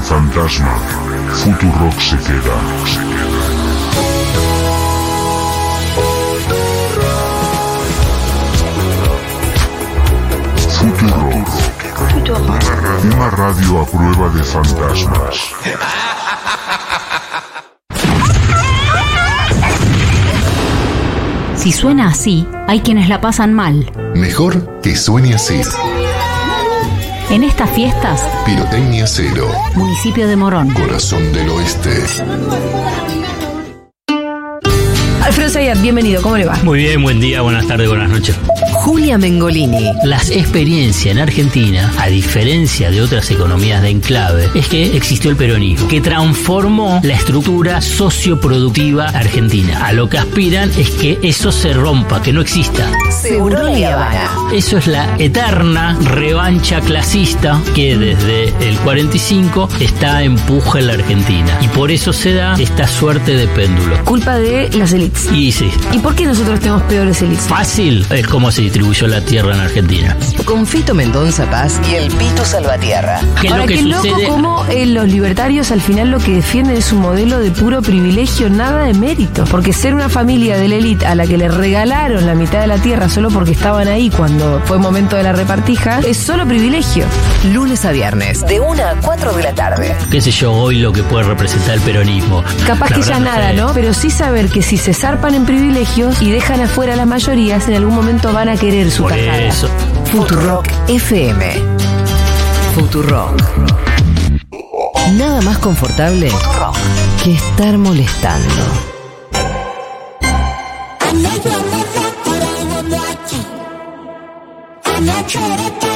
fantasma, Futurock se queda. Futurock. Una radio a prueba de fantasmas. Si suena así, hay quienes la pasan mal. Mejor que suene así. En estas fiestas, Pirotecnia Cero. municipio de Morón. Corazón del Oeste. Alfredo Zayat, bienvenido, ¿cómo le va? Muy bien, buen día, buenas tardes, buenas noches. Julia Mengolini. Las experiencias en Argentina, a diferencia de otras economías de enclave, es que existió el peronismo, que transformó la estructura socioproductiva argentina. A lo que aspiran es que eso se rompa, que no exista. Seguro Habana. Eso es la eterna revancha clasista que desde el 45 está empuja en la Argentina. Y por eso se da esta suerte de péndulo. Culpa de las elites. Y sí, ¿Y por qué nosotros tenemos peores elites? fácil es como se distribuyó la tierra en Argentina. Con Fito Mendonza Paz y el Pito Salvatierra. ¿Qué es Ahora, lo que qué loco sucede? cómo eh, los libertarios al final lo que defienden es un modelo de puro privilegio, nada de mérito. Porque ser una familia de la élite a la que le regalaron la mitad de la tierra solo porque estaban ahí cuando fue momento de la repartija, es solo privilegio. Lunes a viernes, de 1 a 4 de la tarde. qué sé yo, hoy lo que puede representar el peronismo. Capaz La que ya nada, sé. ¿no? Pero sí saber que si se zarpan en privilegios y dejan afuera a las mayorías, en algún momento van a querer su Por tajada. eso. Futurock FM. Futurock. Nada más confortable que estar molestando. Bueno,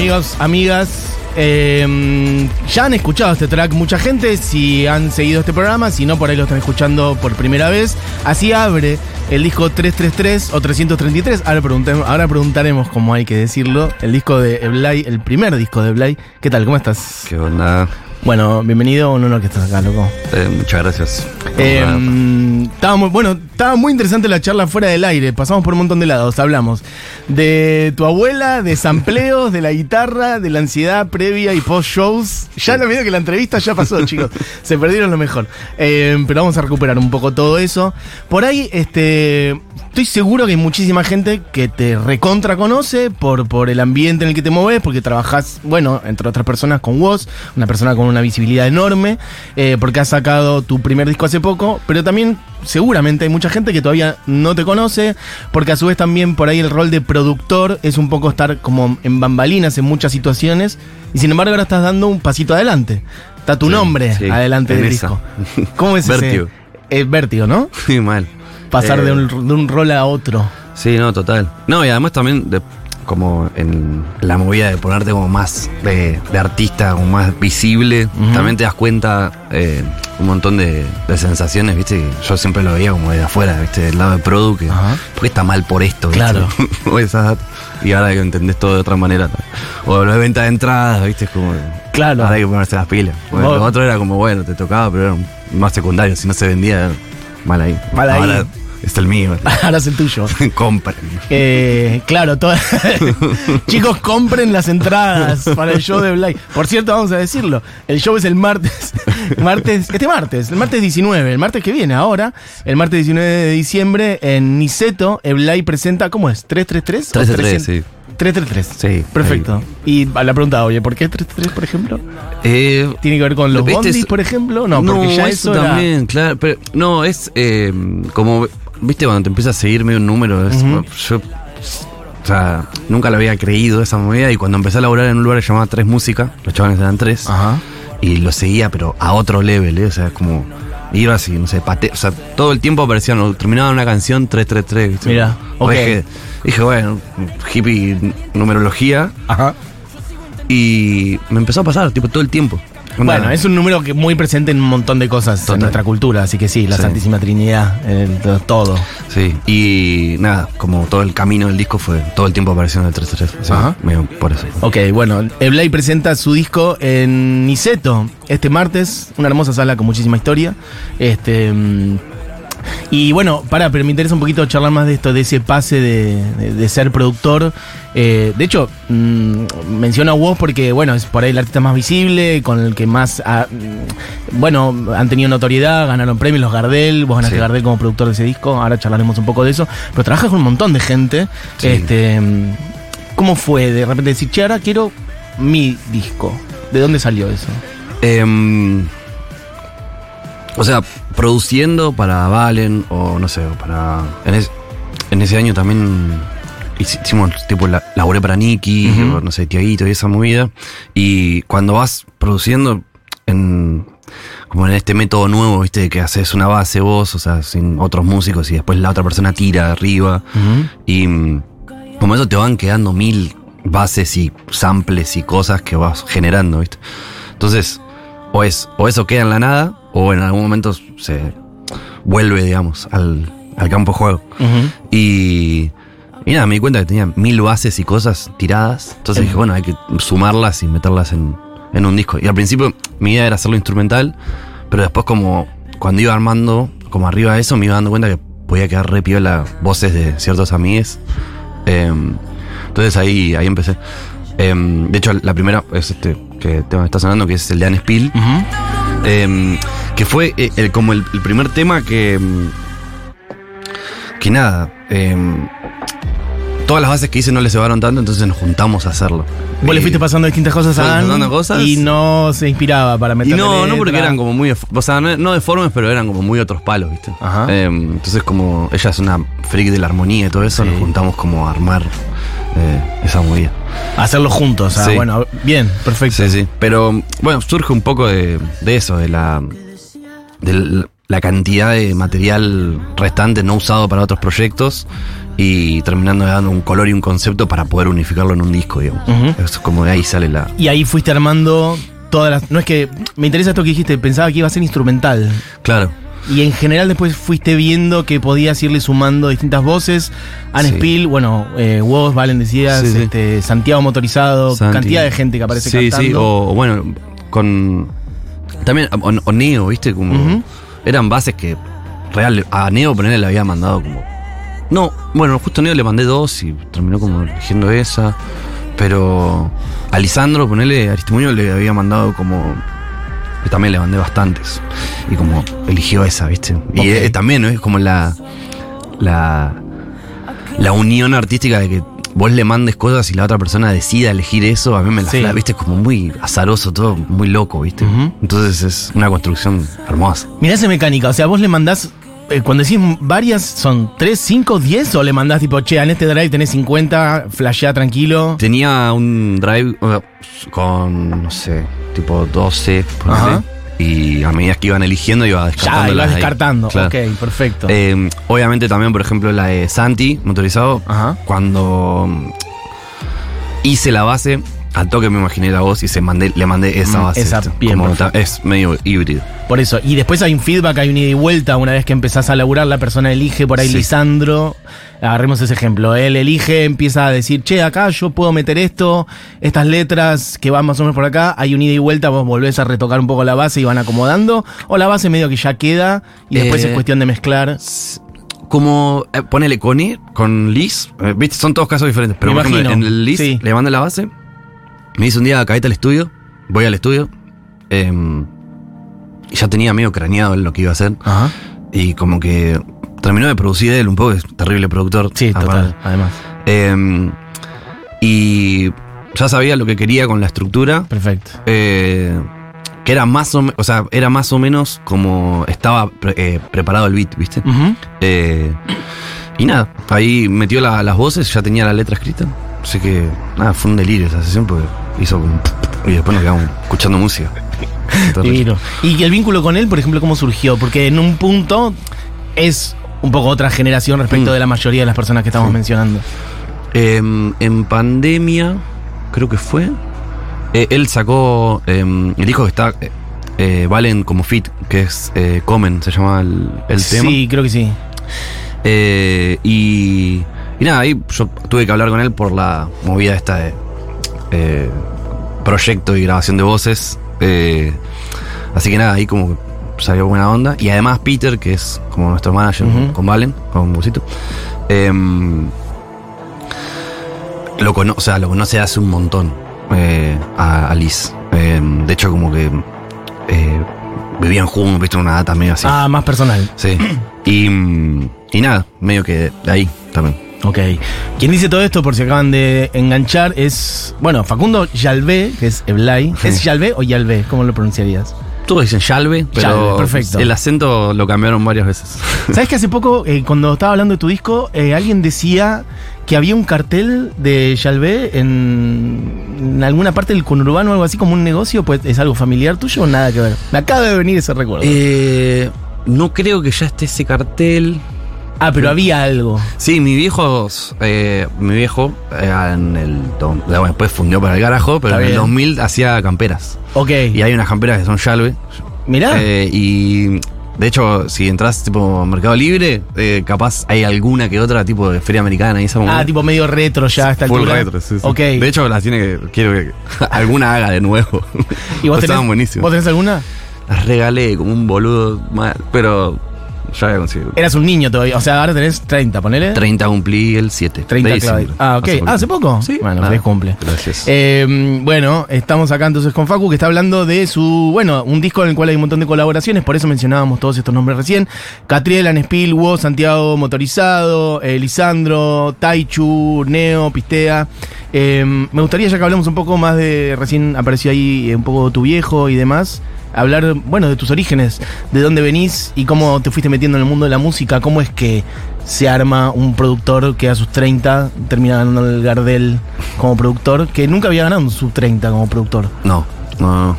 amigos, amigas, eh, ya han escuchado este track mucha gente, si han seguido este programa, si no, por ahí lo están escuchando por primera vez. Así abre el disco 333 o 333. Ahora, preguntem- ahora preguntaremos cómo hay que decirlo. El disco de Blay, el primer disco de Blay. ¿Qué tal? ¿Cómo estás? ¿Qué onda? Bueno, bienvenido, un honor que estás acá, loco. Eh, muchas gracias. Eh, estaba muy, bueno, estaba muy interesante la charla fuera del aire. Pasamos por un montón de lados. Hablamos de tu abuela, de sampleos, de la guitarra, de la ansiedad previa y post shows. Ya lo veo que la entrevista ya pasó, chicos. Se perdieron lo mejor. Eh, pero vamos a recuperar un poco todo eso. Por ahí, este, estoy seguro que hay muchísima gente que te recontra conoce por, por el ambiente en el que te mueves, porque trabajas, bueno, entre otras personas con vos, una persona con una visibilidad enorme, eh, porque has sacado tu primer disco hace poco, pero también seguramente hay mucha gente que todavía no te conoce, porque a su vez también por ahí el rol de productor es un poco estar como en bambalinas en muchas situaciones, y sin embargo ahora estás dando un pasito adelante. Está tu Sí, nombre sí, adelante del esa. disco. ¿Cómo es Vértigo. ese? Eh, vértigo, ¿no? Sí, mal. Pasar Eh, de, un, de un rol a otro. Sí, no, total. No, y además también de- como en la movida de ponerte como más de, de artista, como más visible, también te das cuenta eh, un montón de, de sensaciones, ¿viste? Yo siempre lo veía como de afuera, ¿viste? Del lado de Produ, que Ajá. ¿por qué está mal por esto? ¿viste? Claro. Y ahora que entendés todo de otra manera. O de venta de entradas, ¿viste? Es como. Claro. Ahora hay que ponerse las pilas. Bueno, Vos- lo otro era como, bueno, te tocaba, pero era más secundario. Si no se vendía, mal ahí. Mal ahí. Ahora es el mío. Ahora es el tuyo. Compren. Eh, claro, chicos, compren las entradas para el show de Blay. Por cierto, vamos a decirlo. El show es el martes. martes este martes, el martes 19, el martes que viene ahora, el martes 19 de diciembre en Niceto, Blay presenta, ¿cómo es? ¿333? ¿O 333, sí. 333. Sí, Perfecto. Y a la pregunta, oye, ¿por qué 333, por ejemplo? Eh, ¿Tiene que ver con los ¿Viste? bondis, Es- por ejemplo? No, porque ya eso, era- también, claro. Pero no, es eh, como, viste, cuando te empieza a seguir medio un número, es, yo, o sea, nunca lo había creído esa movida y cuando empecé a laburar en un lugar que llamaba Tres Música, los chavales eran tres, Ajá. y lo seguía, pero a otro level, ¿eh? o sea, es como, iba así, no sé, pate, o sea, todo el tiempo aparecían, terminaba una canción 333, ¿viste? Mirá, O ok. dije, dije, bueno, hippie numerología, Ajá. y me empezó a pasar, tipo, todo el tiempo. Bueno, es un número que muy presente en un montón de cosas Total. en nuestra cultura, así que sí, la Sí. Santísima Trinidad, el- todo. Sí, y nada, como todo el camino del disco fue todo el tiempo apareciendo el 333. así Ajá. que medio por eso. Ok, bueno, Eblay presenta su disco en Niceto este martes, una hermosa sala con muchísima historia. Este. Y bueno, para, pero me interesa un poquito charlar más de esto, de ese pase de, de- de ser productor. Eh, de hecho, mm, menciono a vos porque, bueno, es por ahí el artista más visible, con el que más, ah, mm, bueno, han tenido notoriedad, ganaron premios los Gardel, vos ganaste Sí. Gardel como productor de ese disco, ahora charlaremos un poco de eso, pero trabajas con un montón de gente. Sí. Este, mm, ¿Cómo fue de repente decir, che, ahora quiero mi disco? ¿De dónde salió eso? Em, o sea, produciendo para Valen o no sé, para. En, es- en ese año también hici- hicimos, tipo, la, laburé para Nicky, no sé, Tiaguito y esa movida. Y cuando vas produciendo en. Como en este método nuevo, viste, que haces una base vos, o sea, sin otros músicos y después la otra persona tira arriba. Y como eso te van quedando mil bases y samples y cosas que vas generando, ¿viste? Entonces, o, es, o eso queda en la nada, o en algún momento se vuelve, digamos, al, al campo de juego. Y, y nada, me di cuenta que tenía mil bases y cosas tiradas. Entonces dije, bueno, hay que sumarlas y meterlas en, en un disco. Y al principio mi idea era hacerlo instrumental, pero después como cuando iba armando, como arriba de eso, me iba dando cuenta que podía quedar re piola voces de ciertos amigues. Em, entonces ahí, ahí empecé. Em, de hecho, la primera es este que tema que está sonando, que es el de Anne Spill. Em, que fue eh, el- como el, el primer tema que. em, Que nada. em, todas las bases que hice no le cebaron tanto, entonces nos juntamos a hacerlo. Vos le fuiste pasando distintas cosas a Dan cosas. y no se inspiraba para y meterle no, no porque eran como muy. O sea, no, no deformes, pero eran como muy otros palos, ¿viste? Ajá. Em, entonces, como ella es una freak de la armonía y todo eso, Sí. nos juntamos como a armar eh, esa movida. Hacerlo juntos, ah, Sí. bueno, bien, perfecto. Sí, sí. Pero bueno, surge un poco de, de eso, de la. De la- cantidad de material restante no usado para otros proyectos y terminando dando un color y un concepto para poder unificarlo en un disco, digamos. Ujú. Eso es como de ahí sale la. Y ahí fuiste armando todas las... No es que... Me interesa esto que dijiste, pensaba que iba a ser instrumental. Claro. Y en general después fuiste viendo que podías irle sumando distintas voces. Anne Sí. Spill, bueno, eh, vos, Valen decías, Sí, sí. Este, Santiago Motorizado, Santi. cantidad de gente que aparece sí, cantando. Sí, o bueno, con. También, o, o Neo, ¿viste? Como. Eran bases que. Real, a Neo ponerle le había mandado como. No, bueno, justo a Neo le mandé dos y terminó como eligiendo esa. Pero. A Lisandro, ponerle a Aristimuño le había mandado como. también le mandé bastantes. Y como eligió esa, ¿viste? Y eh, también, ¿no? Es como la. La. La unión artística de que vos le mandes cosas y la otra persona decida elegir eso, a mí me la Sí. viste, como muy azaroso, todo muy loco, viste. Entonces es una construcción hermosa. Mirá esa mecánica, o sea, vos le mandás, eh, cuando decís varias, ¿son 3, 5, 10? ¿O le mandás tipo, che, en este drive tenés 50, flashea tranquilo? Tenía un drive uh, con, no sé, tipo 12, ponele, Ajá. Y a medida que iban eligiendo iba descartando. Ya, ibas descartando. Claro. Ok, perfecto. Eh, obviamente también, por ejemplo, la de Santi, motorizado, Ajá. cuando... hice la base, al toque me imaginé la voz y se mandé, le mandé esa Mm, base. esa, bien, Como perfecto. ta- es medio híbrido. Por eso. Y después hay un feedback, hay un ida y vuelta. Una vez que empezás a laburar, la persona elige por ahí Sí. Lisandro. Agarremos ese ejemplo. Él elige, empieza a decir, che, acá yo puedo meter esto, estas letras que van más o menos por acá. Hay un ida y vuelta, vos volvés a retocar un poco la base y van acomodando. O la base medio que ya queda y después Eh, es cuestión de mezclar. Como, eh, ponele con, con Liz, eh, viste, son todos casos diferentes, pero por ejemplo, en el Liz sí. le mando la base, me dice un día, caete al estudio, voy al estudio, em, y ya tenía medio craneado en lo que iba a hacer, Ajá. y como que terminó de producir él un poco, es terrible productor. Sí, aparte. total, además. Em, y ya sabía lo que quería con la estructura, Perfecto. eh, que era más o sea, era más o menos como estaba pre- eh, preparado el beat, ¿viste? Eh, y nada, ahí metió la- las voces, ya tenía la letra escrita. Así que, nada, fue un delirio esa sesión porque hizo como. Y después nos quedamos escuchando música. Divino. Y el vínculo con él, por ejemplo, ¿cómo surgió? Porque en un punto es un poco otra generación respecto Mm. de la mayoría de las personas que estamos Sí. mencionando. Em, en pandemia, creo que fue. eh, él sacó em, el disco que está. eh, eh, Valen como fit, que es eh, Comen, se llama el, el tema. Sí, creo que sí. Eh, y, y nada, ahí yo tuve que hablar con él por la movida esta de eh, proyecto y grabación de voces. Eh, así que nada, ahí como salió buena onda. Y además Peter, que es como nuestro manager con Valen, con Busito, em, lo, cono o sea, lo conoce hace un montón eh, a, a Liz. Em, de hecho, como que eh, vivían juntos, viste, una data medio así. Ah, más personal. Sí. Y, y nada, medio que de ahí también. Ok. Quien dice todo esto, por si acaban de enganchar, es. Bueno, Facundo Yalvé, que es Eblay. Sí. ¿Es Yalvé o Yalvé? ¿Cómo lo pronunciarías? Todos dicen Yalve, pero Yalve, perfecto. el acento lo cambiaron varias veces. ¿Sabes que hace poco, eh, cuando estaba hablando de tu disco, eh, alguien decía que había un cartel de Yalvé en, en alguna parte del conurbano o algo así como un negocio? Pues es algo familiar tuyo o nada que ver. Me acaba de venir ese recuerdo. Eh, no creo que ya esté ese cartel. Ah, pero había algo. Sí, mi viejo, eh, mi viejo eh, en el bueno, después fundió para el garajo, pero Está en el bien. 2000 hacía camperas. Ok. Y hay unas camperas que son Yalve. Mirá. Eh, y de hecho, si entras tipo Mercado Libre, eh, capaz hay alguna que otra tipo de feria americana y esa ah, tipo medio retro ya a esta Full retro, sí, sí. Ok. De hecho, las tiene que. Quiero que alguna haga de nuevo. ¿Y vos tenés, Estaban buenísimas. ¿Vos tenés alguna? Las regalé como un boludo mal, pero ya voy a conseguir. Eras un niño todavía. O sea, ahora tenés 30, ponele. 30 cumplí el 7. 30 de clavos. diciembre. Ah, ok. Ah, ¿hace poco? Sí. Bueno, feliz cumple. Gracias. Eh, bueno, estamos acá entonces con Facu, que está hablando de su, bueno, un disco en el cual hay un montón de colaboraciones, por eso mencionábamos todos estos nombres recién. Catriel, Anespil, Wo, Santiago Motorizado, eh, Lisandro, Taichu, Neo, Pistea. Eh, me gustaría, ya que hablamos un poco más de, recién apareció ahí eh, un poco tu viejo y demás, hablar, bueno, de tus orígenes, de dónde venís y cómo te fuiste metiendo en el mundo de la música, cómo es que se arma un productor que a sus 30 termina ganando el Gardel como productor, que nunca había ganado un sub 30 como productor. No, no.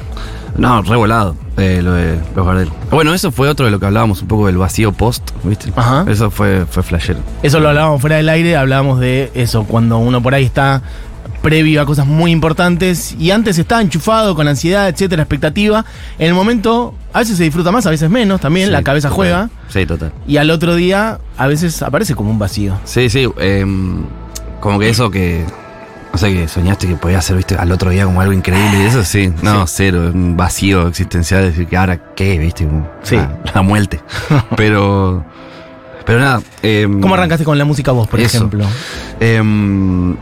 No, revolado. Eh, lo de los Gardel. Bueno, eso fue otro de lo que hablábamos un poco del vacío post, ¿viste? Ajá. Eso fue, fue flashero. Eso lo hablábamos fuera del aire, hablábamos de eso, cuando uno por ahí está previo a cosas muy importantes y antes estaba enchufado con ansiedad, etcétera, expectativa. En el momento, a veces se disfruta más, a veces menos, también Sí, la cabeza total. juega. Sí, total. Y al otro día, a veces aparece como un vacío. Sí, sí. em, como que eso que. No sé, que soñaste que podía hacer, viste, al otro día como algo increíble y eso sí. No, cero. Un vacío existencial. Decir que ahora qué, viste. Sí. La, la muerte. pero. Pero nada. em, ¿Cómo arrancaste con la música vos, por Eso. ejemplo? Em,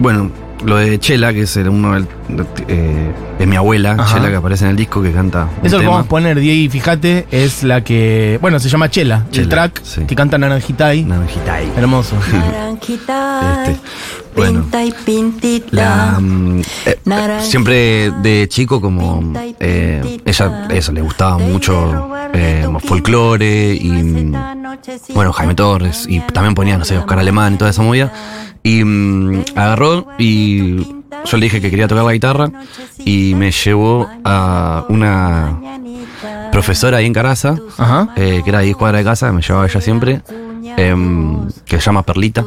bueno, lo de Chela, que es el- uno del- de, eh, de mi abuela, Ajá. Chela, que aparece en el disco, que canta. Eso vamos a poner, Diego, y fíjate, es la que. Bueno, se llama Chela, el track sí. que canta Naranjitay. Naranjita ahí. Hermoso. Naranjita, Este, pinta y pintita. Mm, eh, Naranja, siempre de chico como eh, ella eso le gustaba mucho eh, folclore y mm, bueno Jaime Torres y también ponía no sé Oscar Alemán y toda esa movida. Y mm, agarró y yo le dije que quería tocar la guitarra y me llevó a una profesora ahí en Caraza eh, que era ahí cuadra de casa me llevaba ella siempre em, que se llama Perlita,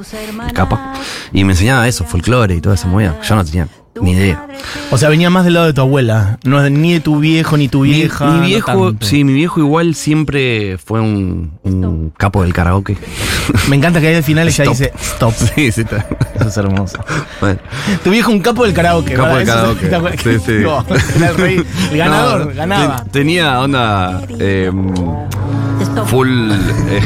el capa, y me enseñaba eso, folclore y toda esa movida. Yo no tenía ni idea. O sea, venía más del lado de tu abuela. No es ni de tu viejo ni tu Mi, vieja. mi viejo, sí, mi viejo igual siempre fue un, un capo del karaoke. Me encanta que ahí al final ella dice stop. sí, sí, está. Eso es hermoso. Bueno. Tu viejo un capo del karaoke. Capo del karaoke. espectacular. Sí, sí. No, era el, rey, el ganador, No, ganaba. te- tenía onda. em, full. eh,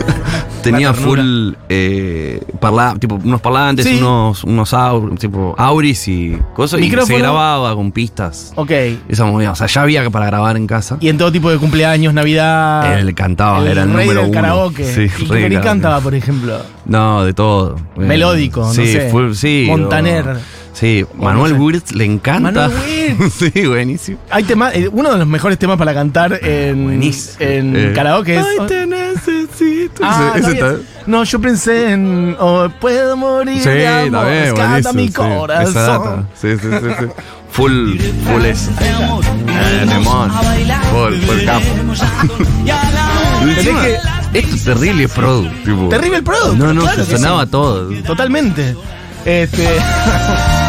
tenía full. Eh, parla- tipo, unos parlantes, Sí. unos, unos tipo, auris y cosas. Y Micrófono. se grababa con pistas. Ok. Esa movida. O sea, ya había para grabar en casa. Y en todo tipo de cumpleaños, Navidad. Él cantaba, el era el rey número del uno. karaoke. Sí, ¿Y rey qué cantaba, por ejemplo? No, de todo. Melódico, no sí, sé. full- sí. Montaner. Sí, Manuel no. Wirtz le encanta. Manuel Wirtz. sí, buenísimo. Hay tema, eh, uno de los mejores temas para cantar en, en Eh. karaoke es. Ay, necesito. Ah, Ese- está ese bien. está- No, yo pensé en oh, puedo morir Sí, de amor, buenísimo. mi corazón. data. Sí, sí, sí, sí. Full, full eso. Eh, temón. Full, full encima, que- Esto es terrible pro. Tipo, Terrible product. No, no, claro se sonaba sí. todo. Totalmente. Este.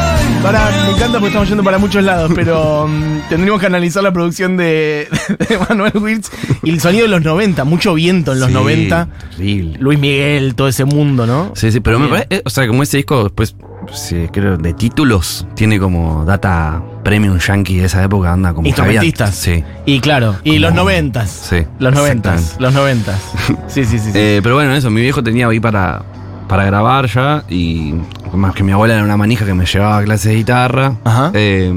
Para, me encanta porque estamos yendo para muchos lados, pero mm, tendríamos que analizar la producción de, de Manuel Wirtz y el sonido de los 90, mucho viento en los Sí, 90. Terrible. Luis Miguel, todo ese mundo, ¿no? Sí, sí, pero me parece, eh, o sea, como ese disco después, sí, creo, de títulos, tiene como data premium yankee de esa época, anda como Instrumentistas. Sí. Y claro, y Como- los noventas. Sí, Los noventas. Los noventas. Sí, sí, sí. sí. Eh, pero bueno, eso, mi viejo tenía ahí para, para grabar ya y más que mi abuela era una manija que me llevaba a clases de guitarra. Ajá. eh,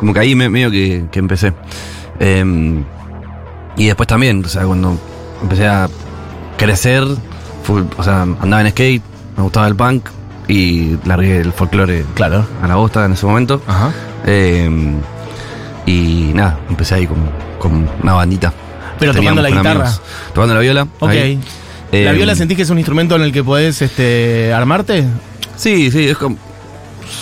como que ahí me- medio que, que empecé. Eh, y después también, o sea, cuando empecé a crecer, fue- o sea, andaba en skate, me gustaba el punk y largué el folclore claro. a la bosta en ese momento. Ajá. Eh, y nada, empecé ahí con, con una bandita. Pero Teníamos tocando la guitarra. amigos. Tocando la viola. Ok. ahí. ¿La Eh, viola sentís que es un instrumento en el que podés este, armarte? Sí, sí, es como.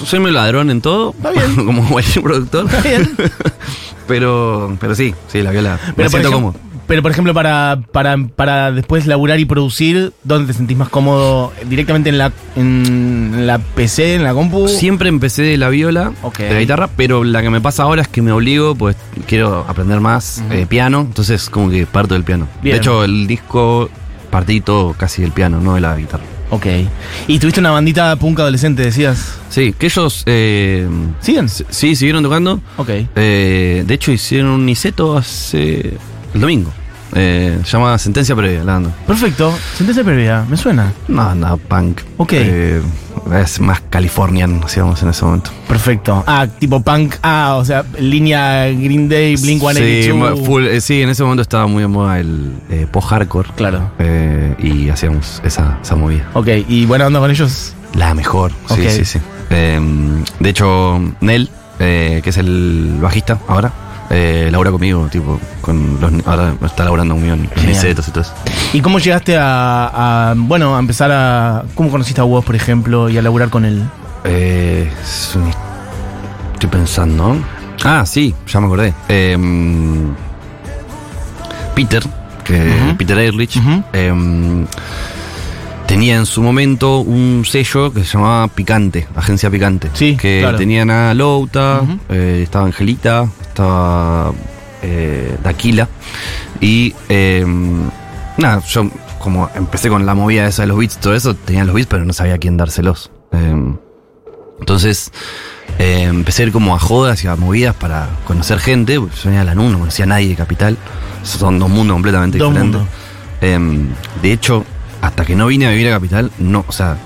Soy muy ladrón en todo. Está bien. como cualquier productor. Está bien. pero, pero sí, sí, la viola. Pero me siento cómodo. pero por ejemplo, para, para, para después laburar y producir, ¿dónde te sentís más cómodo? ¿Directamente en la, en la PC, en la compu? Siempre empecé de la viola, de la guitarra, pero la que me pasa ahora es que me obligo, pues quiero aprender más eh, piano, entonces como que parto del piano. Bien. De hecho, el disco partí todo casi del piano, no de la guitarra. Ok. ¿Y tuviste una bandita punk adolescente, decías? Sí, que ellos eh, ¿Siguen? sí siguieron tocando. Ok. Eh, de hecho, hicieron un niceto hace el domingo. Eh, se llama Sentencia Previa, la banda. Perfecto. Sentencia previa, me suena. No, no, punk. Ok. Eh, es más californian, hacíamos en ese momento. Perfecto. Ah, tipo punk. Ah, o sea, línea Green Day, Blink Sí, 182. mu- full, eh, sí, en ese momento estaba muy de moda el eh, post-hardcore. Claro. Eh, y hacíamos esa, esa movida. Ok, y buena onda con ellos. La mejor. Sí, sí, sí. Eh, de hecho, Nel, eh, que es el bajista ahora, eh, labura conmigo, tipo, con los, ahora está laburando conmigo en nicetos y todo eso. ¿Y cómo llegaste a, a, bueno, a empezar a... ¿Cómo conociste a vos, por ejemplo, y a laburar con él? Eh, es un- estoy pensando. Ah, sí, ya me acordé. Eh, Peter, que. Peter Ehrlich, eh, tenía en su momento un sello que se llamaba Picante, Agencia Picante. Sí, Que claro. tenían a Louta, eh, estaba Angelita, estaba eh, Daquila. Y eh, nada, yo como empecé con la movida esa de los beats, todo eso, tenía los beats, pero no sabía a quién dárselos. Eh, entonces eh, empecé a ir como a jodas y a movidas para conocer gente. porque Yo venía a Lanús, no conocía a nadie de Capital. Son dos mundos completamente Dos diferentes. mundos. Eh, de hecho, hasta que no vine a vivir a Capital, no, o sea,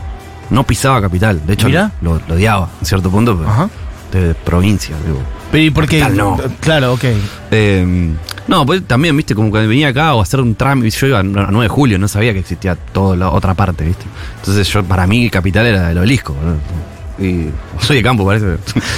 no pisaba Capital. De hecho, Mirá. lo, lo odiaba en cierto punto, pero Ajá. de provincia, digo. Pero ¿y por qué? Capital no. Claro, ok. Eh, no, pues también, viste, como cuando venía acá o hacer un trámite, yo iba a 9 de julio, no sabía que existía toda la otra parte, viste. Entonces yo, para mí, Capital era el obelisco. Y soy de campo, parece.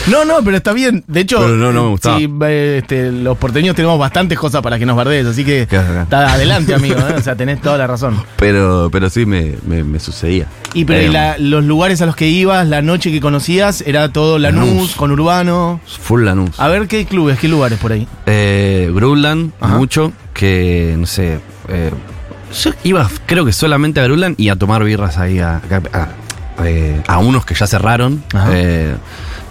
No, no, pero está bien. De hecho, Pero no, no me gustaba. sí, eh, este, los porteños tenemos bastantes cosas para que nos bardees, así que está adelante, amigo. ¿eh? O sea, tenés toda la razón. Pero, pero sí me, me, me sucedía. Y pero ¿y Eh, la- los lugares a los que ibas, la noche que conocías, era todo Lanús, Lanús. con Urbano. Full Lanús. A ver qué clubes, qué lugares por ahí. Eh, Growland, Ajá. mucho, que no sé, eh, Yo iba, creo que solamente a Grulan y a tomar birras ahí a, a- a- eh, a unos que ya cerraron. Eh,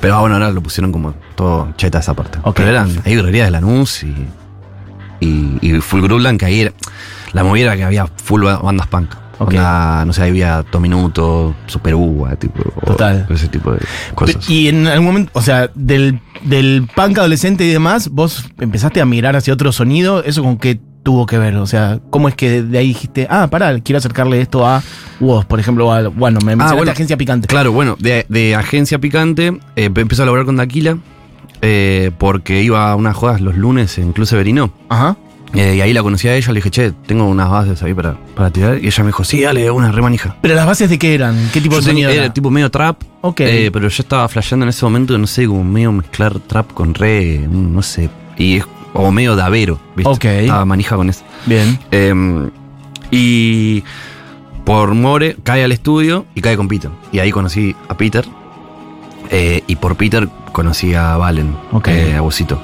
pero ah, bueno, ahora lo pusieron como todo cheta esa parte. Ok, pero eran ahí librerías de Lanús y, y, y Full Grulan, que ahí era, la movida que había full ba- bandas punk. Ok. Onda, no sé, ahí había Tominuto, Super Uva, tipo. Total. Ese tipo de cosas. Y en algún momento, o sea, del, del punk adolescente y demás, vos empezaste a mirar hacia otro sonido, ¿eso con qué tuvo que ver? O sea, ¿cómo es que de ahí dijiste, ah, pará, quiero acercarle esto a vos, por ejemplo, a, bueno, me mencionaste Ah, bueno. Agencia Picante. Claro, bueno, de, de agencia picante eh, empezó a laburar con Daquila eh, porque iba a unas jodas los lunes en Club Severino. Ajá. eh, y ahí la conocí a ella, le dije, che, tengo unas bases ahí para, para tirar. Y ella me dijo, sí, dale, una remanija. Pero las bases de qué eran? ¿Qué tipo Yo de tenía- sonido era era? tipo medio trap, Ok. eh, pero yo estaba flasheando en ese momento, no sé, como medio mezclar trap con reggae, no sé. Y es como medio davero, ¿viste? Ok. Estaba manija con eso. Bien. Eh, y por More cae al estudio y cae con Peter. Y ahí conocí a Peter. Eh, y por Peter conocí a Valen, Ok. eh, a Bosito.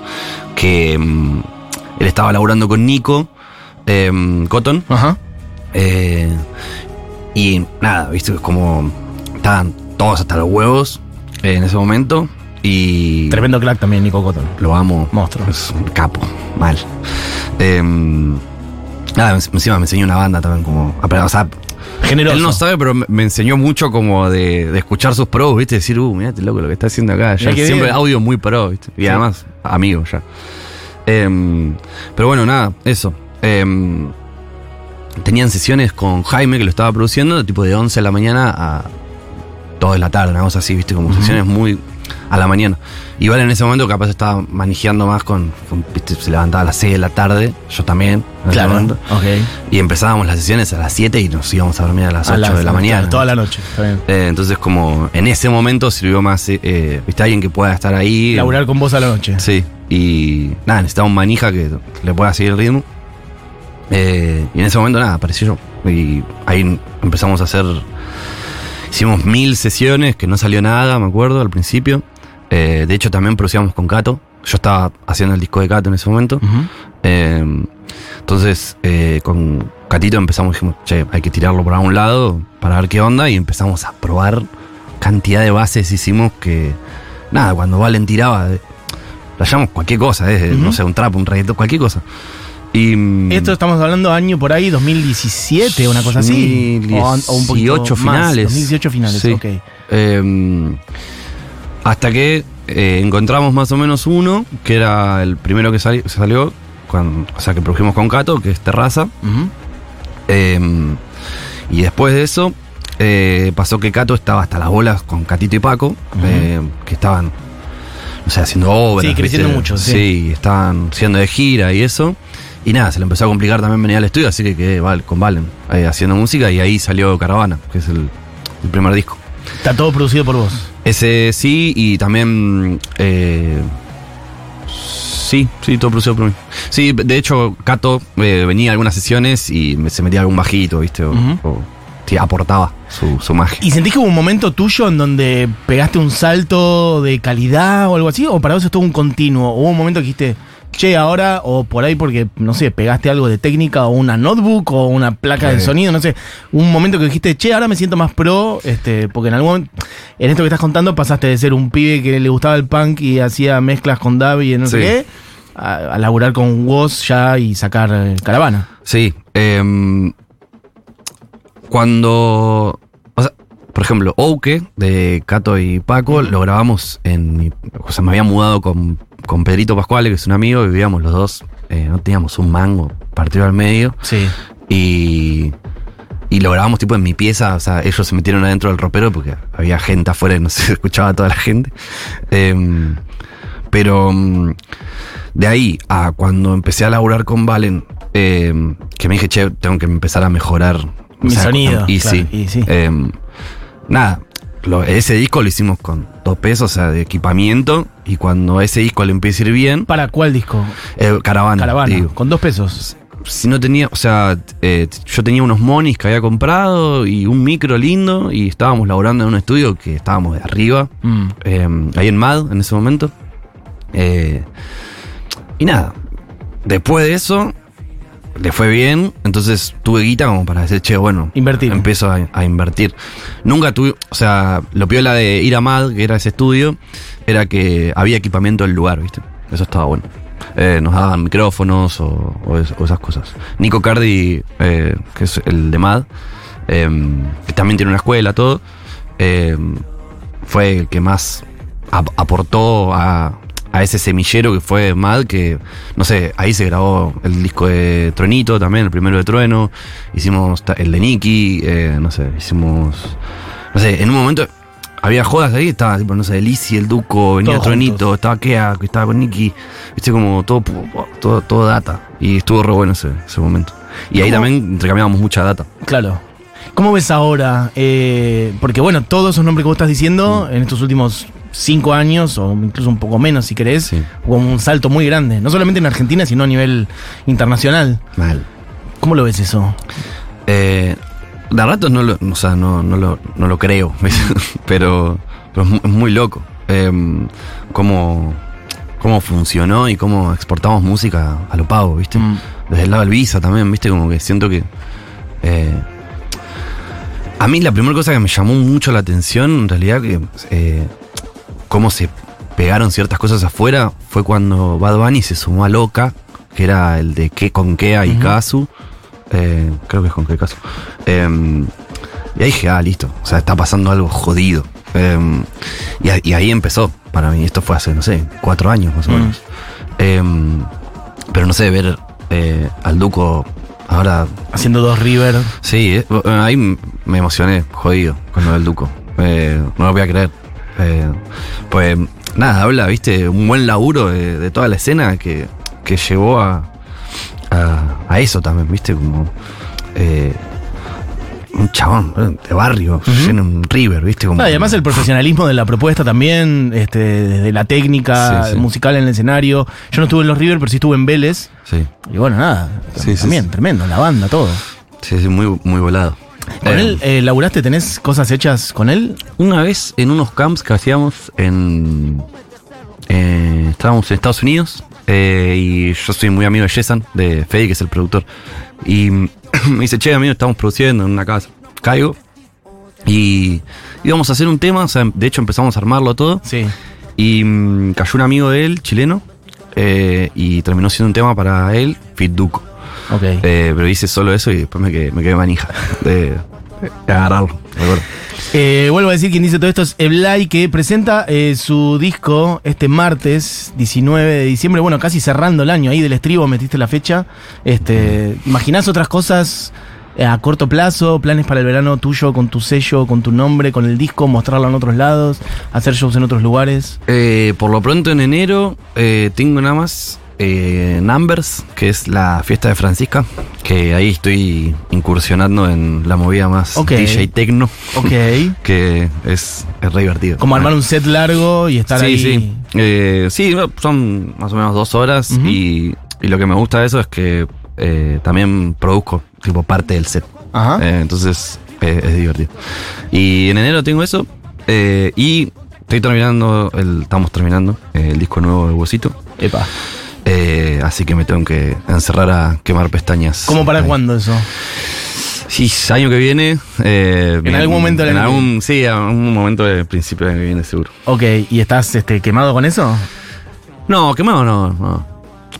Que mm, él estaba laburando con Nico eh, Cotton. Ajá. eh, y nada, viste, como estaban todos hasta los huevos en ese momento. Y Tremendo crack también, Nico Cotton. lo amo. Monstruo. Es un capo, mal. Em, nada, encima me enseñó una banda también como. O sea, Generoso. él no sabe, pero me, enseñó mucho como de, de escuchar sus pros, ¿viste? Decir, uh, mirá este loco lo que está haciendo acá. Ya siempre bien. audio muy pro, ¿viste? Y Sí. además, amigo ya. Em, pero bueno, nada, eso. Em, tenían sesiones con Jaime, que lo estaba produciendo, de tipo de 11 de la mañana a 2 de la tarde, una cosa así, ¿viste? Como sesiones muy a la mañana. Igual en ese momento capaz estaba manejando más con, con, ¿viste? Se levantaba a las 6 de la tarde, yo también. en ese Claro. momento. Y empezábamos las sesiones a las 7 y nos íbamos a dormir a las A 8 las- de la mañana. claro, Toda la noche. Está bien. Eh, entonces, como en ese momento sirvió más, eh, ¿viste? Alguien que pueda estar ahí. Laburar con vos a la noche. Sí. Y nada, necesitaba un manija que le pueda seguir el ritmo. Eh, y en ese momento, nada, apareció yo. Y ahí empezamos a hacer. Hicimos mil sesiones, que no salió nada, me acuerdo, al principio. Eh, de hecho, también producíamos con Cato. Yo estaba haciendo el disco de Cato en ese momento. Eh, entonces, eh, con Catito empezamos, dijimos, che, hay que tirarlo por algún lado para ver qué onda. Y empezamos a probar cantidad de bases. Hicimos que, nada, cuando Valen tiraba, rayamos cualquier cosa, no sé, un trap, un reggaetón, cualquier cosa. Y, Esto estamos hablando año por ahí, 2017, una cosa así. O, an- o un poquito 18 más, finales. 2018 finales, Sí. ok. Eh, hasta que eh, encontramos más o menos uno, que era el primero que sali- salió, cuando, o sea, que produjimos con Cato, que es Terraza. Eh, y después de eso, eh, pasó que Cato estaba hasta las bolas con Catito y Paco, eh, que estaban, no sé, haciendo obras. Sí, creciendo mucho, sí. Sí, estaban siendo de gira y eso. Y nada, se le empezó a complicar también venir al estudio, así que quedé con Valen eh, haciendo música y ahí salió Caravana, que es el, el primer disco. Está todo producido por vos. Ese sí, y también. eh, sí, sí, todo producido por mí. Sí, de hecho, Cato eh, venía a algunas sesiones y me- se metía algún bajito, ¿viste? O, sí, aportaba su, su magia. ¿Y sentís que hubo un momento tuyo en donde pegaste un salto de calidad o algo así? ¿O para vos es todo un continuo? ¿Hubo un momento que dijiste, che, ahora, o por ahí porque, no sé, pegaste algo de técnica o una notebook o una placa de sonido, no sé, un momento que dijiste, che, ahora me siento más pro, este, porque en algún momento, en esto que estás contando, pasaste de ser un pibe que le gustaba el punk y hacía mezclas con Davi y no sé qué, a, a laburar con Woz ya y sacar eh, caravana. Sí. em, cuando. O por ejemplo, Ouke de Cato y Paco lo grabamos en. mi- O sea, me había mudado con, con Pedrito Pascuale, que es un amigo, y vivíamos los dos. eh, no teníamos un mango partido al medio. Sí. Y, y lo grabamos tipo en mi pieza, o sea, ellos se metieron adentro del ropero porque había gente afuera y no se escuchaba a toda la gente. Em, pero mm, de ahí a cuando empecé a laburar con Valen, em, que me dije, che, tengo que empezar a mejorar. o Mi sonido, Y claro, sí. y sí. em, nada, lo- ese disco lo hicimos con dos pesos, o sea, de equipamiento. Y cuando ese disco le empieza a ir bien, ¿Para cuál disco? eh, caravana. Caravana, digo con dos pesos. si no tenía, o sea, eh, yo tenía unos monis que había comprado y un micro lindo y estábamos laborando en un estudio que estábamos de arriba, Mm. eh, ahí en MAD en ese momento. Eh, y nada, después de eso, le fue bien, entonces tuve guita como para decir, che, bueno, Invertir. empiezo a, a invertir. Nunca tuve, o sea, lo piola de ir a MAD, que era ese estudio, era que había equipamiento del lugar, ¿viste? Eso estaba bueno. Eh, nos daban micrófonos o, o es- o esas cosas. Nico Cardi, eh, que es el de MAD, eh, que también tiene una escuela, todo, eh, fue el que más ap- aportó a, a ese semillero que fue Mad, que, no sé, ahí se grabó el disco de Tronito también, el primero de Trueno, hicimos el de Nicky, eh, no sé, hicimos, no sé, en un momento había jodas ahí, estaba, tipo, no sé, Lizzy, el Duco, venía Todos Tronito, juntos. estaba Kea, que estaba con Nicky, viste, como todo, todo, todo data, y estuvo re bueno ese, ese momento. Y ahí también intercambiábamos mucha data. Claro. ¿Cómo ves ahora? Eh, porque bueno, todos esos nombres que vos estás diciendo en estos últimos cinco años, o incluso un poco menos si querés, Sí. hubo un salto muy grande. No solamente en Argentina, sino a nivel internacional. Mal. ¿Cómo lo ves eso? Eh, de ratos no lo, o sea, no, no lo, no lo creo, pero, pero es mu- es muy loco. Eh, cómo, cómo funcionó y cómo exportamos música a lo pago, ¿viste? Mm. Desde el lado del Visa también, ¿viste? Como que siento que... eh, a mí la primera cosa que me llamó mucho la atención, en realidad, que eh, cómo se pegaron ciertas cosas afuera, fue cuando Bad Bunny se sumó a Loca, que era el de que con Kea y. Kazu. Eh, creo que es con Kea y Kazu. Eh, y ahí dije, ah, listo. O sea, está pasando algo jodido. Eh, y, a- y ahí empezó para mí. Esto fue hace, no sé, cuatro años más o Mm. menos. Eh, pero no sé, ver eh, al Duco ahora Haciendo dos River. Sí, eh, ahí me emocioné, jodido, con lo del Duco. No lo voy a creer. Eh, pues nada, habla, viste, un buen laburo de, de toda la escena que, que llevó a, a, a eso también, viste, como eh, un chabón de barrio, lleno un river, viste, como. No, y además el profesionalismo de la propuesta también, este, desde la técnica Sí, sí. musical en el escenario. Yo no estuve en los River, pero sí estuve en Vélez. Sí, Y bueno, nada. También, tremendo, la banda, todo. sí, sí, muy, muy volado. ¿Con Eh, él eh, laburaste? ¿Tenés cosas hechas con él? Una vez en unos camps que hacíamos en. eh, estábamos en Estados Unidos eh, y yo soy muy amigo de Jason, de Fede, que es el productor. Y me dice, che, amigo, estamos produciendo en una casa. Caigo y íbamos a hacer un tema, o sea, de hecho empezamos a armarlo todo. Sí. Y mm, cayó un amigo de él, chileno, y terminó siendo un tema para él, Fit Duco. Ok. Eh, pero hice solo eso y después me quedé, me quedé manija de, de agarrarlo, recuerdo. Eh, vuelvo a decir quien dice todo esto es Eblay, que presenta eh, su disco este martes 19 de diciembre. Bueno, casi cerrando el año. Ahí del estribo metiste la fecha. Este, ¿Imaginás otras cosas eh, a corto plazo? ¿Planes para el verano tuyo con tu sello, con tu nombre, con el disco? ¿Mostrarlo en otros lados? ¿Hacer shows en otros lugares? Eh, por lo pronto en enero eh, tengo nada más eh, Numbers, que es la fiesta de Francisca, que ahí estoy incursionando en la movida más. DJ Tecno, Ok. que es, es re divertido. Como armar un set largo y estar sí, ahí. Sí, Eh, sí, son más o menos dos horas y, y lo que me gusta de eso es que eh, también produzco tipo parte del set. Ajá. Eh, entonces es divertido. Y en enero tengo eso. y estoy terminando, el, estamos terminando el disco nuevo de Huesito. Epa. Eh, así que me tengo que encerrar a quemar pestañas. ¿Cómo para Ahí. cuándo eso? Sí, año que viene. eh, En algún momento En algún, sí, en algún momento del principio del año que viene, seguro. Ok, ¿y estás este, quemado con eso? No, quemado no, no.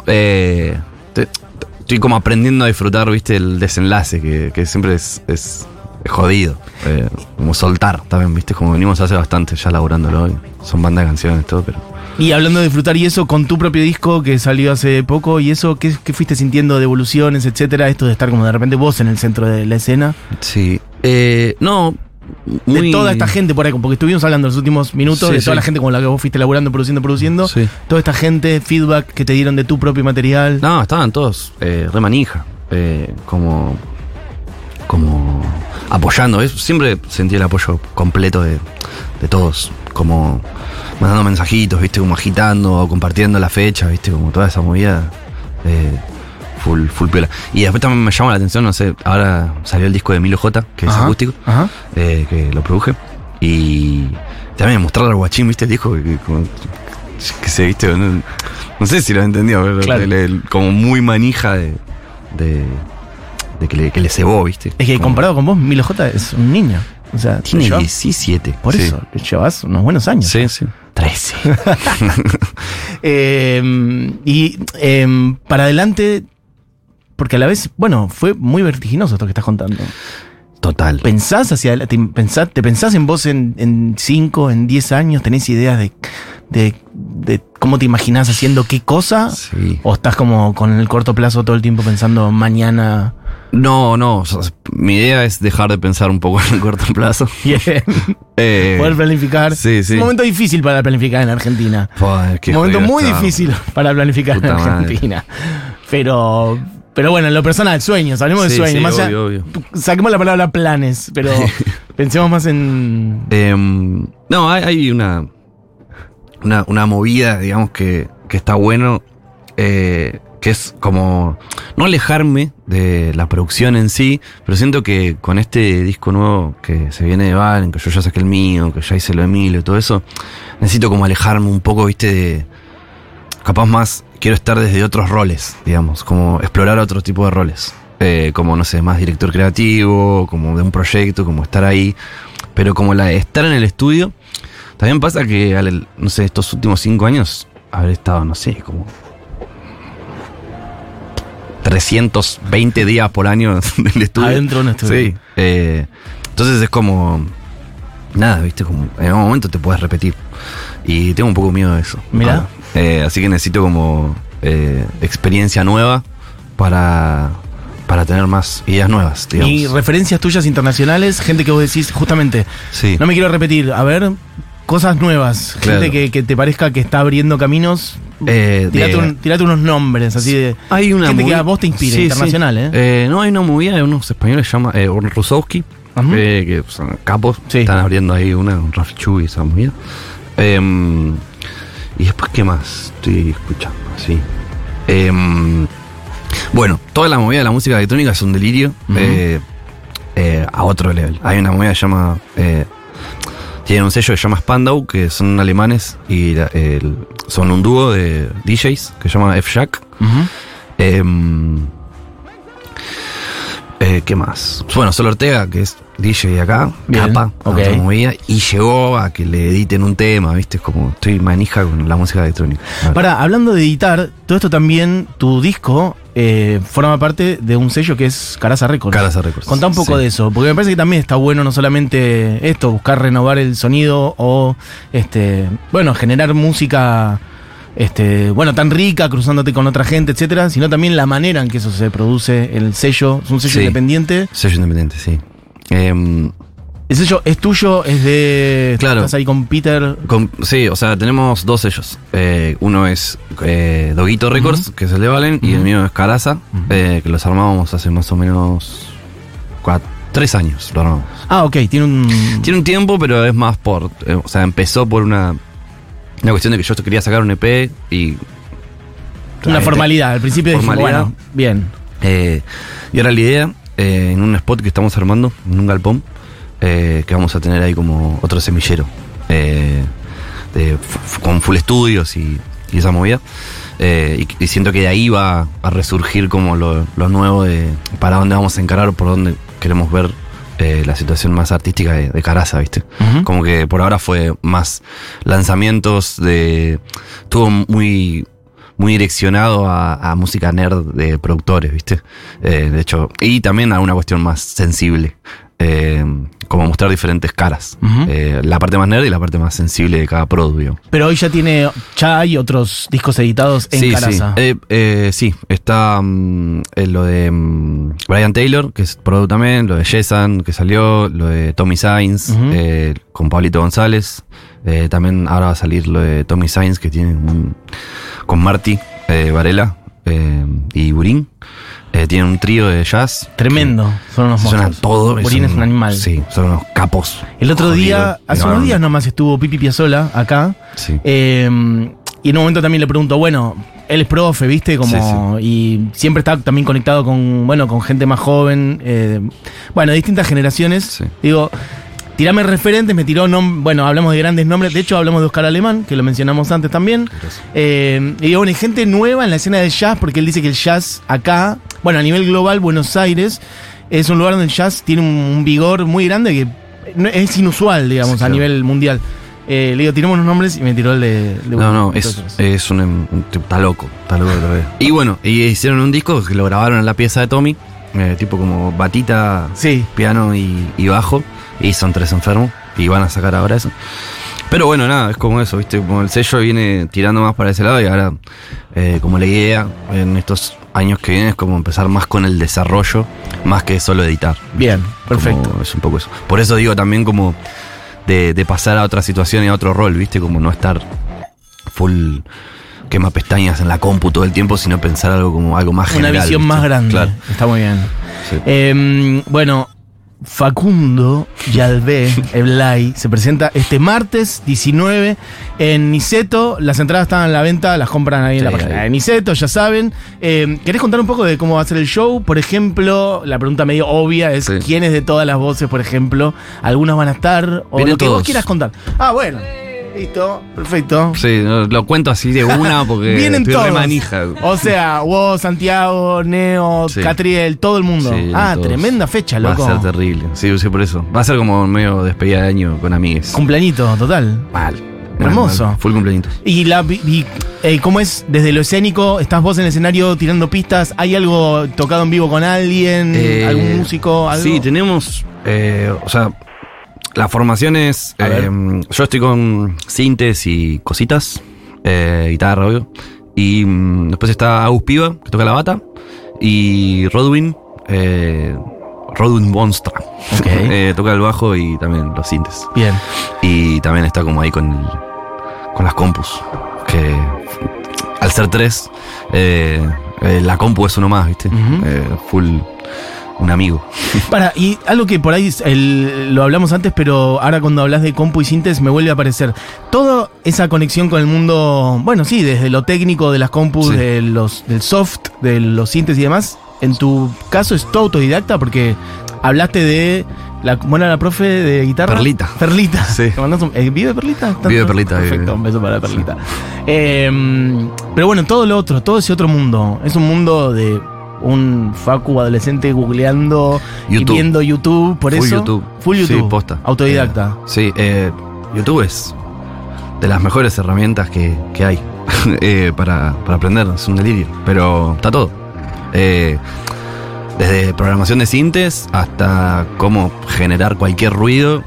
Eh, te- te- estoy como aprendiendo a disfrutar, viste, el desenlace, que, que siempre es, es, jodido. Eh, como soltar también, viste, como venimos hace bastante ya laburándolo. son bandas de canciones, todo, pero. Y hablando de disfrutar y eso, con tu propio disco que salió hace poco y eso, ¿qué, qué fuiste sintiendo de evoluciones, etcétera? Esto de estar como de repente vos en el centro de la escena. Sí. Eh, no. Muy... De toda esta gente por ahí, porque estuvimos hablando en los últimos minutos Sí, de toda sí. la gente con la que vos fuiste laburando, produciendo, produciendo. Sí. Toda esta gente, feedback que te dieron de tu propio material. No, estaban todos eh, re manija. eh, como. Como. Apoyando. ¿ves? Siempre sentí el apoyo completo de, de todos. Como. Mandando mensajitos, viste, como agitando o compartiendo la fecha, viste, como toda esa movida. eh, full, full piola. Y después también me llama la atención, no sé, ahora salió el disco de Milo J, que es acústico, eh, que lo produje. Y también mostrarle al guachín, viste, el disco, que, que como- que se, viste, no, no sé si lo entendió, pero Claro. el- el- como muy manija de, de, de que, le, que le cebó, ¿viste? Es que comparado con vos, Milo J es un niño. O sea, Tiene llevas- 17. Por sí. eso, le llevas unos buenos años. Sí, sí. 13. Eh, y eh, para adelante, porque a la vez, bueno, fue muy vertiginoso esto que estás contando. Total. ¿Pensás hacia adelante? ¿Te pensás, te pensás en vos en 5, en 10 años? ¿Tenés ideas de, de, de cómo te imaginás haciendo qué cosa? Sí. ¿O estás como con el corto plazo todo el tiempo pensando mañana? No, no. o sea, mi idea es dejar de pensar un poco en el corto plazo. Bien. Eh, Poder planificar. sí, Es sí. un momento difícil para planificar en Argentina. Qué un momento muy difícil para planificar en madre. Argentina. Pero, pero bueno, en lo personal, sueños, hablemos de Sí, sueños. sí, más obvio, obvio. Saquemos la palabra planes, pero pensemos más en. Em, no, hay, hay una, una. Una movida, digamos, que, que está bueno. eh, que es como. No alejarme de la producción en sí. Pero siento que con este disco nuevo que se viene de Valen, que yo ya saqué el mío, que ya hice lo de Emilio y todo eso. Necesito como alejarme un poco, viste, de. Capaz más. Quiero estar desde otros roles, digamos. Como explorar otro tipo de roles. Eh, como, no sé, más director creativo, como de un proyecto, como estar ahí. Pero como la de estar en el estudio, también pasa que, no sé, estos últimos cinco años, haber estado, no sé, como 320 días por año en el estudio. Adentro de un estudio. Sí. eh, entonces es como, nada, viste, como en algún momento te puedes repetir. Y tengo un poco miedo de eso. Mirá. ahora. Eh, así que necesito como eh, experiencia nueva para, para tener más ideas nuevas, digamos. Y referencias tuyas internacionales, gente que vos decís, justamente, Sí. no me quiero repetir, a ver, cosas nuevas, Claro. gente que, que te parezca que está abriendo caminos. Eh, tirate, de- un- tirate unos nombres así de. Hay una gente que a vos te inspire, Sí, internacional, sí. ¿eh? Eh, No, hay una movida de unos españoles que se llama eh, Rusowski, eh, que son capos, Sí. están abriendo ahí una, un Raf Chu y esa movida. Em, y después, ¿qué más estoy escuchando? Sí. Em, bueno, toda la movida de la música electrónica es un delirio eh, eh, a otro level. Hay una movida que se llama. eh, tienen un sello que se llama Spandau, que son alemanes y la- el- son un dúo de DJs que se llama F-Jack. Em, eh, ¿Qué más? Bueno, Sol Ortega, que es DJ acá, Bien, capa, ok. otra movida, y llegó a que le editen un tema, ¿viste? Es como estoy manija con la música electrónica. Para, hablando de editar, todo esto también, tu disco eh, forma parte de un sello que es Caraza Records. Caraza Records, Contá un poco sí. de eso, porque me parece que también está bueno no solamente esto, buscar renovar el sonido o, este, bueno, generar música, este, bueno, tan rica, cruzándote con otra gente, etcétera, sino también la manera en que eso se produce, el sello, es un sello Sí. independiente. Sello independiente, sí. Em, El sello es tuyo, es de. Claro. Estás ahí con Peter. con- sí, o sea, tenemos dos sellos. Eh, uno es eh, Doguito Records, que es el de Valen, y el mío es Caraza, eh, que los armábamos hace más o menos cua- tres años. Lo armamos. Ah, ok, tiene un. Tiene un tiempo, pero es más por. eh, o sea, empezó por una. Una cuestión de que yo quería sacar un EP y. Una formalidad. Al principio dije, Formalidad. bueno, bien. Y ahora la idea, eh, en un spot que estamos armando, en un galpón, eh, que vamos a tener ahí como otro semillero. eh, de con full estudios y, y esa movida. Eh, y, y siento que de ahí va a resurgir como lo, lo nuevo de para dónde vamos a encarar, por dónde queremos ver eh, la situación más artística de, de Caraza, ¿viste? Como que por ahora fue más lanzamientos de. Estuvo muy. Muy direccionado a, música nerd de productores, ¿viste? Eh, de hecho, y también a una cuestión más sensible. Eh, como mostrar diferentes caras. Eh, la parte más nerd y la parte más sensible de cada producto. Pero hoy ya tiene. Ya hay otros discos editados en sí, Caraza. Sí. Eh, sí, está mm, lo de mm, Brian Taylor, que es producto también, lo de Jason, que salió, lo de Tommy Sainz, con Pablito González. También ahora va a salir lo de Tommy Sainz, que tiene un- con Marty Varela y Burín. Eh, tienen un trío de jazz. Tremendo. Son unos Suenan monstruos. todo. Burín es un animal. Sí, son unos capos. El otro Jodido, día, hace enorme. unos días nomás estuvo Pipi Piazzola acá. Sí. Eh, y en un momento también le pregunto, bueno, él es profe, ¿viste? Como, Y siempre está también conectado con, bueno, con gente más joven. eh, bueno, distintas generaciones. Sí. Digo, tirame referentes, me tiró, bueno, hablamos de grandes nombres, de hecho hablamos de Oscar Alemán, que lo mencionamos antes también. Eh, y bueno, hay gente nueva en la escena del jazz, porque él dice que el jazz acá, bueno, a nivel global, Buenos Aires, es un lugar donde el jazz tiene un, un vigor muy grande que es inusual, digamos, Sí, a nivel mundial. Eh, le digo, tiramos unos nombres y me tiró el de... de- No, no, es, un, un tipo, está loco, está loco. Y bueno, y hicieron un disco que lo grabaron en la pieza de Tommy, eh, tipo como batita, Sí. piano y, y bajo, y son tres enfermos, y van a sacar ahora eso. Pero bueno, nada, es como eso, ¿viste? Como el sello viene tirando más para ese lado y ahora, eh, como la idea en estos años que vienen es como empezar más con el desarrollo, más que solo editar. Bien, perfecto. Como es un poco eso. Por eso digo también como de, de pasar a otra situación y a otro rol, ¿viste? Como no estar full quema pestañas en la compu todo el tiempo, sino pensar algo como algo más Una general. visión ¿viste? más grande. Claro. Está muy bien. Sí. Eh, bueno, Facundo Yalvé Eblay se presenta este martes 19 en Niceto. Las entradas están a la venta, las compran ahí en la página ahí. de Niceto, ya saben. Eh, ¿Querés contar un poco de cómo va a ser el show? Por ejemplo, la pregunta medio obvia es: Sí. ¿quiénes de todas las voces, por ejemplo? ¿Algunas van a estar? O Vienen lo que vos quieras contar. Ah, bueno. Listo, perfecto. Sí, lo, cuento así de una porque Vienen estoy todos. re manija. O sea, vos, Santiago, Neo, Sí. Catriel, todo el mundo. Sí, ah, todos. tremenda fecha, Va loco. a ser terrible. Sí, sí, por eso. Va a ser como medio despedida de año con amigues. Cumpleañito, total. Mal. Hermoso. Mal, mal. Full cumpleaños. Y, la, y eh, cómo es desde lo escénico, estás vos en el escenario tirando pistas, ¿hay algo tocado en vivo con alguien? Eh, ¿Algún músico? Algo? Sí, tenemos. eh, o sea, la formación es. Eh, yo estoy con sintes y cositas. eh, guitarra, obvio. Y mm, después está Agus Piva, que toca la bata. Y Rodwin. Eh, Rodwin Monstra. Ok. Eh, toca el bajo y también los sintes. Bien. Y también está como ahí con, el- con las compus. Que al ser tres, eh, eh, la compu es uno más, ¿viste? Ujú. Eh, full un amigo. Para, y algo que por ahí el- lo hablamos antes, pero ahora cuando hablas de compu y sintes me vuelve a aparecer. Toda esa conexión con el mundo, bueno, sí, desde lo técnico de las compus, Sí. de los, del soft, de los sintes y demás. En tu caso es todo autodidacta porque hablaste de la, bueno, la profe de guitarra. Perlita. Perlita. Sí. ¿Te mandás un- eh, ¿Vive Perlita? Vive Perlita, Perfecto, vive. un beso para Perlita. Eh, pero bueno, todo lo otro, todo ese otro mundo. Es un mundo de un Facu adolescente googleando y YouTube. viendo YouTube, por Full eso. YouTube. Full YouTube. Sí, posta. Autodidacta. Eh, sí, eh, YouTube es de las mejores herramientas que, que hay eh, para, para aprender. Es un delirio. Pero está todo. Desde programación de sintes hasta cómo generar cualquier ruido,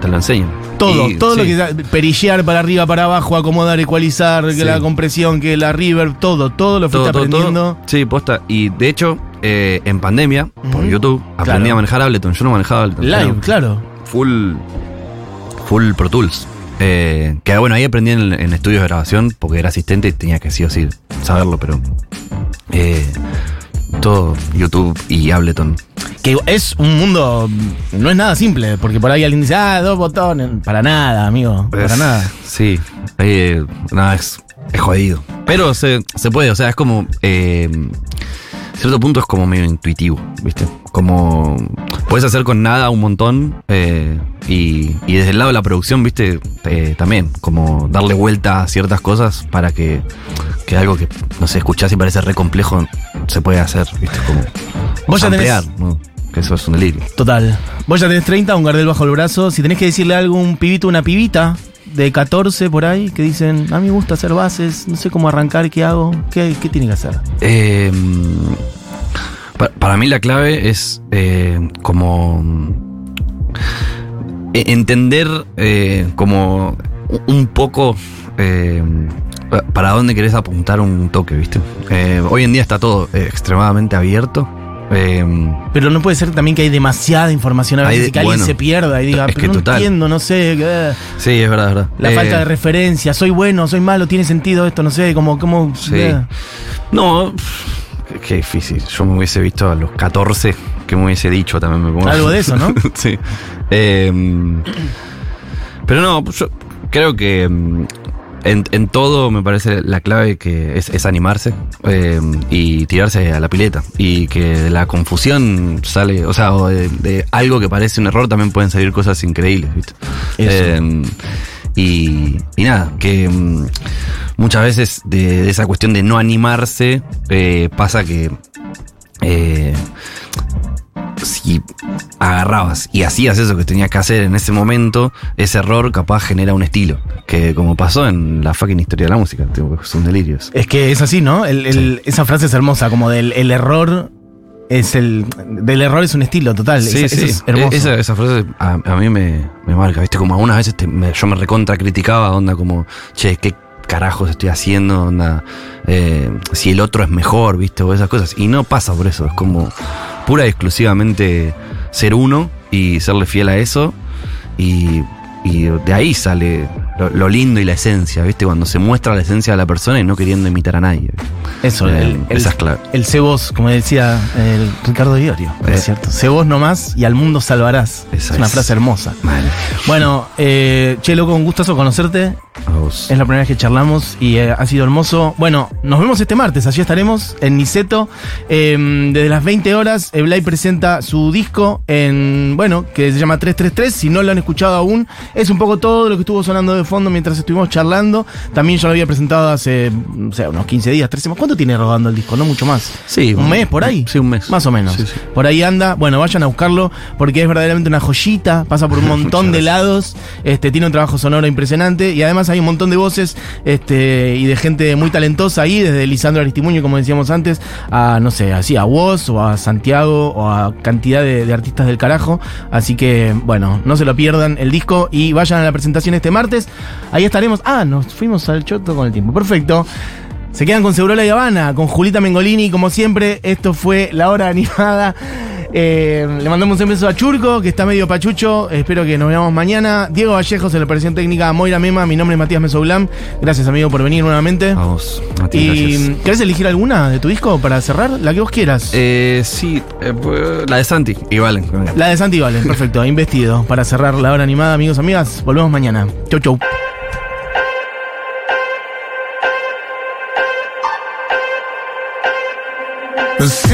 te lo enseñan. Todo, Y, todo lo que sea, perillear para arriba, para abajo, acomodar, ecualizar, que la compresión, que la reverb, todo, todo lo fuiste todo, aprendiendo. todo. Sí, posta. Y de hecho, eh, en pandemia, por. YouTube, aprendí Claro. a manejar Ableton. Yo no manejaba Ableton. Live, pero- claro. full full Pro Tools. Eh, que bueno, ahí aprendí en, en estudios de grabación porque era asistente y tenía que sí o sí saberlo, pero eh, YouTube y Ableton. Que es un mundo, no es nada simple, porque por ahí alguien dice, ah, dos botones. Para nada, amigo, para Es- nada. Sí, eh, nada, es, es jodido. Pero se, se puede, o sea, es como. Eh, cierto punto es como medio intuitivo, ¿viste? Como. Puedes hacer con nada un montón. eh, y, y desde el lado de la producción, ¿viste? Eh, también, como darle vuelta a ciertas cosas para que, que algo que, no sé, escuchás y parece re complejo, se puede hacer, ¿viste? Como. Vos ya tenés- ¿no? Que eso es un delirio. Total. Vos ya tenés 30, un gardel bajo el brazo. Si tenés que decirle algo a un pibito, una pibita de 14 por ahí, que dicen, a mí me gusta hacer bases, no sé cómo arrancar, ¿qué hago? ¿Qué, qué tiene que hacer? Eh, pa- para mí la clave es eh, como e- entender eh, como un poco pa- para dónde querés apuntar un toque, ¿viste? Eh, hoy en día está todo extremadamente abierto. Eh, Pero no puede ser también que hay demasiada información a Hay veces de- y que alguien bueno, se pierda y diga, es pero que no total. entiendo, no sé. eh, sí, es verdad, es verdad. La Eh, falta de referencia, soy bueno, soy malo, tiene sentido esto, no sé, como, como. Sí. eh. No, qué, difícil. Yo me hubiese visto a los 14, que me hubiese dicho también. Me pongo- Algo de eso, ¿no? sí. Eh, pero no, yo creo que mm, en, en todo me parece la clave que es, es animarse eh, y tirarse a la pileta. Y que de la confusión sale, o sea, o de, de algo que parece un error también pueden salir cosas increíbles, ¿viste? Eh, y, y nada, que mm, muchas veces de, de esa cuestión de no animarse eh, pasa que eh, si agarrabas y hacías eso que tenías que hacer en ese momento, ese error capaz genera un estilo. Que como pasó en la fucking historia de la música, son delirios. Es que es así, ¿no? El- el- Esa frase es hermosa, como del el error es el. Del error es un estilo total. Sí, Esa- sí. eso es hermoso. E- Esa, esa frase a, a mí me, me marca, ¿viste? Como algunas veces te- me- yo me recontra criticaba, onda como, che, ¿qué carajos estoy haciendo? Onda, eh, si el otro es mejor, ¿viste? O esas cosas. Y no pasa por eso, es como pura y exclusivamente ser uno y serle fiel a eso. Y, y de ahí sale lo, lo lindo y la esencia, ¿viste? Cuando se muestra la esencia de la persona y no queriendo imitar a nadie. Eso, Eh, el, el, esa es clave. el sé vos, como decía el Ricardo Iorio, Eh. es cierto. Sé vos nomás y al mundo salvarás. Esa es una es. frase hermosa. Mal. Bueno, eh, che, loco, un gustazo conocerte. A vos. Es la primera vez que charlamos y eh, ha sido hermoso. Bueno, nos vemos este martes. Allí estaremos en Niceto. Eh, desde las 20 horas, Eblay presenta su disco en, bueno, que se llama 333. Si no lo han escuchado aún, es un poco todo lo que estuvo sonando de fondo mientras estuvimos charlando. También yo lo había presentado hace, o sea, unos 15 días, 13 semanas. ¿Cuánto tiene rodando el disco? No mucho más. Sí, ¿Un mes por ahí? Sí, un mes. Más o menos. Sí, sí. Por ahí anda. Bueno, vayan a buscarlo porque es verdaderamente una joyita. Pasa por un montón de lados. Este, tiene un trabajo sonoro impresionante. Y además hay un montón de voces este, y de gente muy talentosa ahí, desde Lisandro Aristimuño, como decíamos antes, a, no sé, así a Woz o a Santiago o a cantidad de, de artistas del carajo. Así que, bueno, no se lo pierdan el disco y vayan a la presentación este martes. Ahí estaremos. Ah, nos fuimos al choto con el tiempo. Perfecto. Se quedan con Segurola y Habana, con Julita Mengolini, como siempre. Esto fue la hora animada. Eh, le mandamos un beso a Churco, que está medio pachucho. Espero que nos veamos mañana. Diego Vallejos en la operación técnica Moira Mema. Mi nombre es Matías Mesoulam. Gracias, amigo, por venir nuevamente. A vos. Y gracias. ¿querés elegir alguna de tu disco para cerrar? La que vos quieras. Eh, sí, eh, pues, la de Santi. Y valen. La de Santi Valen, perfecto. Investido. Para cerrar la hora animada, amigos, amigas. Volvemos mañana. Chau, chau. No